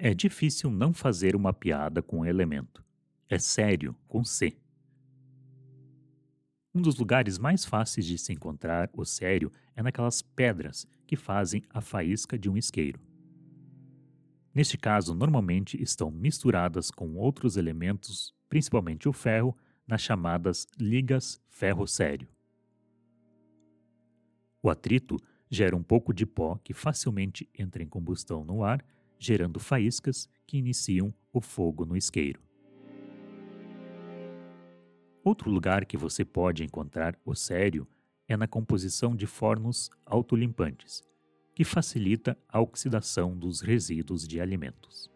É difícil não fazer uma piada com o elemento. É sério, com C. Um dos lugares mais fáceis de se encontrar o sério é naquelas pedras que fazem a faísca de um isqueiro. Neste caso, normalmente estão misturadas com outros elementos, principalmente o ferro, nas chamadas ligas ferro-sério. O atrito gera um pouco de pó que facilmente entra em combustão no ar, gerando faíscas que iniciam o fogo no isqueiro. Outro lugar que você pode encontrar o sério é na composição de fornos autolimpantes, que facilita a oxidação dos resíduos de alimentos.